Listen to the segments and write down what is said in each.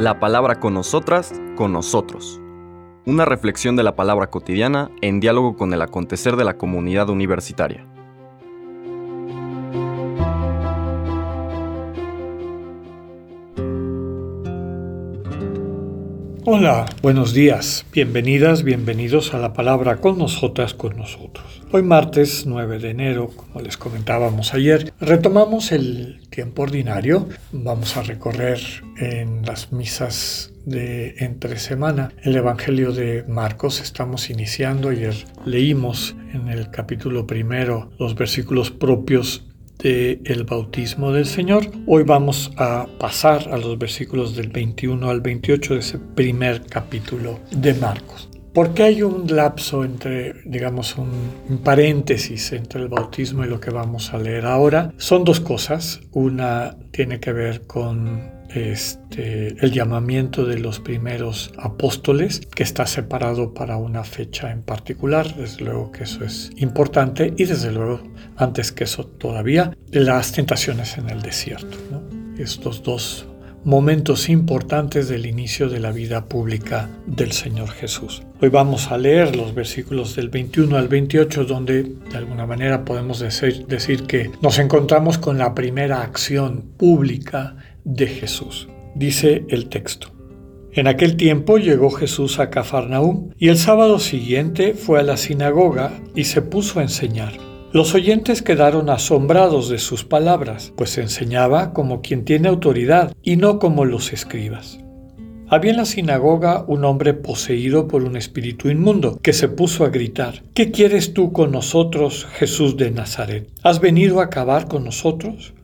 La palabra con nosotras, con nosotros. Una reflexión de la palabra cotidiana en diálogo con el acontecer de la comunidad universitaria. Hola, buenos días, bienvenidas, bienvenidos a la palabra con nosotras, con nosotros. Hoy martes 9 de enero, como les comentábamos ayer, retomamos el tiempo ordinario. Vamos a recorrer en las misas de entre semana el Evangelio de Marcos. Estamos iniciando, ayer leímos en el capítulo primero los versículos propios el bautismo del Señor. Hoy vamos a pasar a los versículos del 21 al 28 de ese primer capítulo de Marcos. ¿Por qué hay un lapso entre, digamos, un, paréntesis entre el bautismo y lo que vamos a leer ahora? Son dos cosas. Una tiene que ver con este, el llamamiento de los primeros apóstoles, que está separado para una fecha en particular, desde luego que eso es importante, y desde luego, antes que eso todavía, las tentaciones en el desierto. Estos dos momentos importantes del inicio de la vida pública del Señor Jesús. Hoy vamos a leer los versículos del 21 al 28 donde de alguna manera podemos decir, decir que nos encontramos con la primera acción pública de Jesús. Dice el texto. En aquel tiempo llegó Jesús a Cafarnaúm y el sábado siguiente fue a la sinagoga y se puso a enseñar. Los oyentes quedaron asombrados de sus palabras, pues enseñaba como quien tiene autoridad y no como los escribas. Había en la sinagoga un hombre poseído por un espíritu inmundo, que se puso a gritar, ¿Qué quieres tú con nosotros, Jesús de Nazaret? ¿Has venido a acabar con nosotros?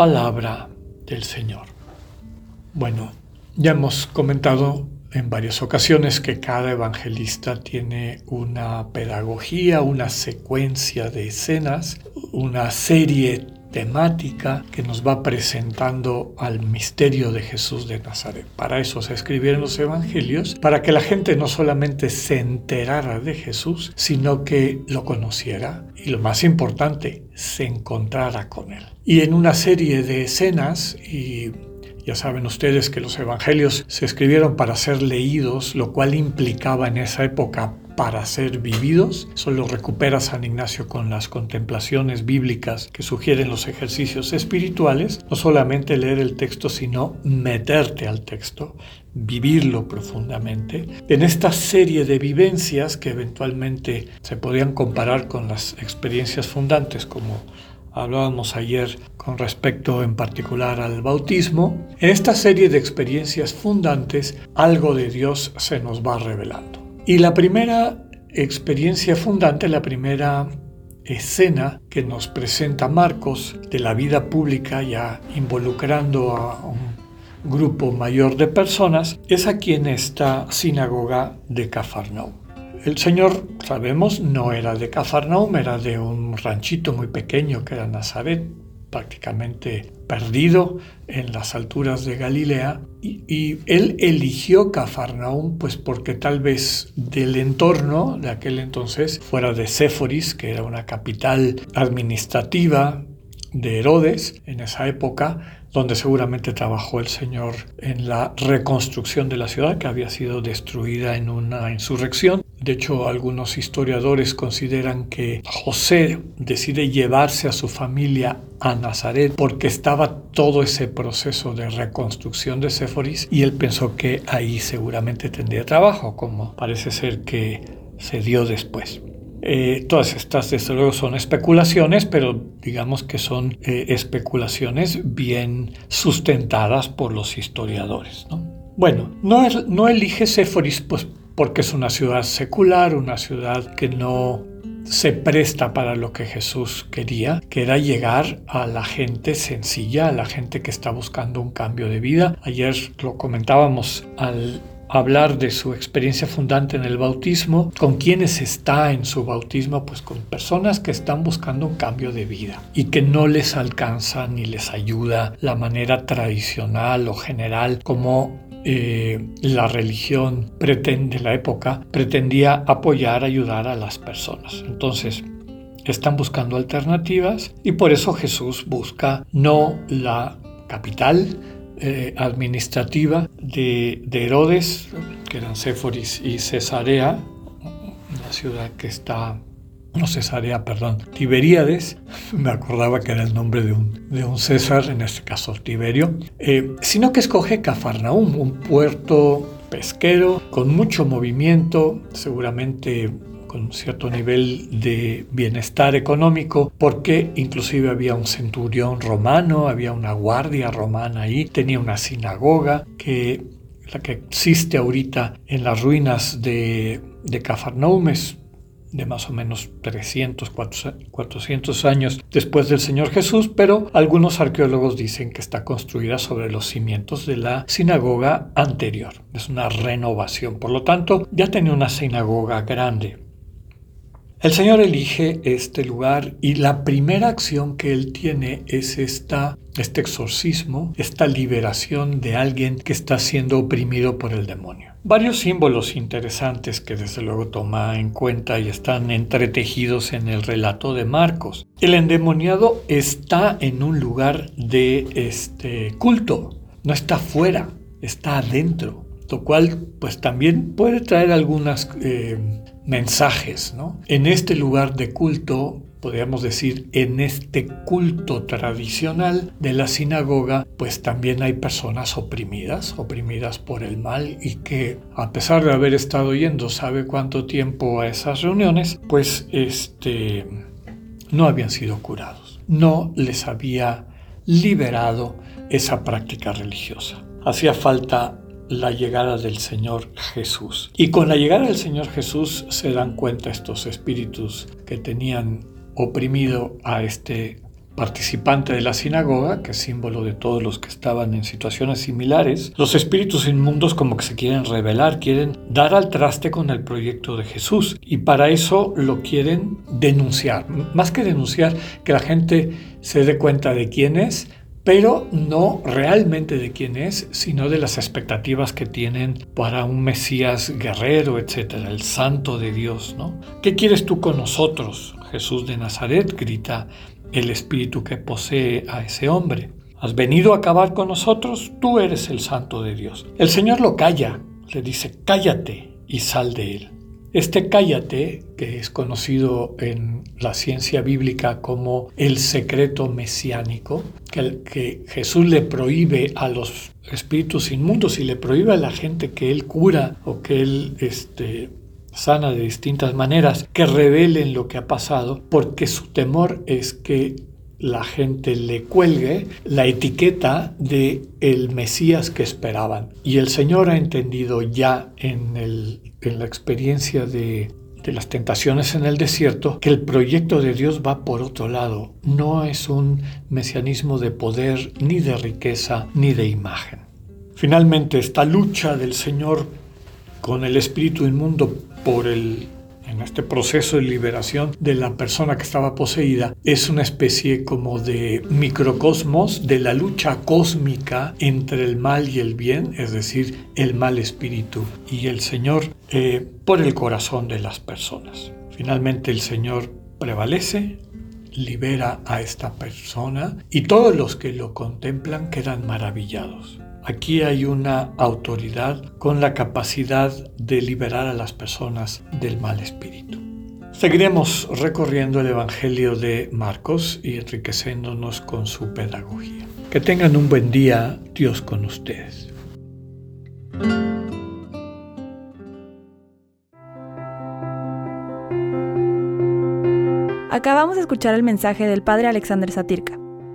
palabra del Señor. Bueno, ya hemos comentado en varias ocasiones que cada evangelista tiene una pedagogía, una secuencia de escenas, una serie temática que nos va presentando al misterio de Jesús de Nazaret. Para eso se escribieron los evangelios, para que la gente no solamente se enterara de Jesús, sino que lo conociera y lo más importante, se encontrara con él. Y en una serie de escenas y ya saben ustedes que los evangelios se escribieron para ser leídos, lo cual implicaba en esa época para ser vividos. Solo recupera San Ignacio con las contemplaciones bíblicas que sugieren los ejercicios espirituales. No solamente leer el texto, sino meterte al texto, vivirlo profundamente. En esta serie de vivencias que eventualmente se podían comparar con las experiencias fundantes como hablábamos ayer con respecto en particular al bautismo, en esta serie de experiencias fundantes algo de Dios se nos va revelando. Y la primera experiencia fundante, la primera escena que nos presenta Marcos de la vida pública ya involucrando a un grupo mayor de personas, es aquí en esta sinagoga de Cafarnaum. El Señor, sabemos, no era de Cafarnaum, era de un ranchito muy pequeño que era Nazaret, prácticamente perdido en las alturas de Galilea y, él eligió Cafarnaum pues porque tal vez del entorno de aquel entonces fuera de Séforis que era una capital administrativa de Herodes en esa época donde seguramente trabajó el Señor en la reconstrucción de la ciudad que había sido destruida en una insurrección. De hecho, algunos historiadores consideran que José decide llevarse a su familia a Nazaret porque estaba todo ese proceso de reconstrucción de Séforis y él pensó que ahí seguramente tendría trabajo, como parece ser que se dio después. Eh, todas estas, desde luego, son especulaciones, pero digamos que son eh, especulaciones bien sustentadas por los historiadores. Bueno, no, no elige Séforis pues, porque es una ciudad secular, una ciudad que no se presta para lo que Jesús quería, que era llegar a la gente sencilla, a la gente que está buscando un cambio de vida. Ayer lo comentábamos al hablar de su experiencia fundante en el bautismo, con quienes está en su bautismo, pues con personas que están buscando un cambio de vida y que no les alcanza ni les ayuda la manera tradicional o general como eh, la religión pretende, la época, pretendía apoyar, ayudar a las personas. Entonces, están buscando alternativas y por eso Jesús busca no la capital eh, administrativa de, Herodes, que eran Séforis y Cesarea, la ciudad que está no Cesarea, perdón, Tiberíades, me acordaba que era el nombre de un, de un César, en este caso Tiberio, eh, sino que escoge Cafarnaum, un puerto pesquero con mucho movimiento, seguramente con cierto nivel de bienestar económico, porque inclusive había un centurión romano, había una guardia romana ahí, tenía una sinagoga que la que existe ahorita en las ruinas de, de Cafarnaum es de más o menos 300, 400 años después del Señor Jesús, pero algunos arqueólogos dicen que está construida sobre los cimientos de la sinagoga anterior. Es una renovación, por lo tanto, ya tenía una sinagoga grande. El Señor elige este lugar y la primera acción que Él tiene es esta, este exorcismo, esta liberación de alguien que está siendo oprimido por el demonio. Varios símbolos interesantes que desde luego toma en cuenta y están entretejidos en el relato de Marcos. El endemoniado está en un lugar de este culto, no está fuera, está adentro, lo cual pues también puede traer algunas eh, mensajes. ¿no? En este lugar de culto, podríamos decir, en este culto tradicional de la sinagoga, pues también hay personas oprimidas, oprimidas por el mal y que a pesar de haber estado yendo sabe cuánto tiempo a esas reuniones, pues este, no habían sido curados, no les había liberado esa práctica religiosa. Hacía falta la llegada del Señor Jesús. Y con la llegada del Señor Jesús se dan cuenta estos espíritus que tenían oprimido a este participante de la sinagoga, que es símbolo de todos los que estaban en situaciones similares, los espíritus inmundos como que se quieren revelar, quieren dar al traste con el proyecto de Jesús y para eso lo quieren denunciar. Más que denunciar, que la gente se dé cuenta de quién es, pero no realmente de quién es, sino de las expectativas que tienen para un Mesías guerrero, etcétera, el santo de Dios, ¿no? ¿Qué quieres tú con nosotros? Jesús de Nazaret grita el espíritu que posee a ese hombre. ¿Has venido a acabar con nosotros? Tú eres el santo de Dios. El Señor lo calla, le dice, cállate y sal de él. Este cállate, que es conocido en la ciencia bíblica como el secreto mesiánico, que, que, Jesús le prohíbe a los espíritus inmundos y le prohíbe a la gente que él cura o que él este, sana de distintas maneras, que revelen lo que ha pasado, porque su temor es que la gente le cuelgue la etiqueta de el Mesías que esperaban. Y el Señor ha entendido ya en, el, en la experiencia de, de las tentaciones en el desierto que el proyecto de Dios va por otro lado. No es un mesianismo de poder, ni de riqueza, ni de imagen. Finalmente, esta lucha del Señor con el espíritu inmundo por el en este proceso de liberación de la persona que estaba poseída, es una especie como de microcosmos de la lucha cósmica entre el mal y el bien, es decir, el mal espíritu y el Señor eh, por el corazón de las personas. Finalmente el Señor prevalece, libera a esta persona y todos los que lo contemplan quedan maravillados. Aquí hay una autoridad con la capacidad de liberar a las personas del mal espíritu. Seguiremos recorriendo el Evangelio de Marcos y enriqueciéndonos con su pedagogía. Que tengan un buen día, Dios con ustedes. Acabamos de escuchar el mensaje del Padre Alexander Satirka.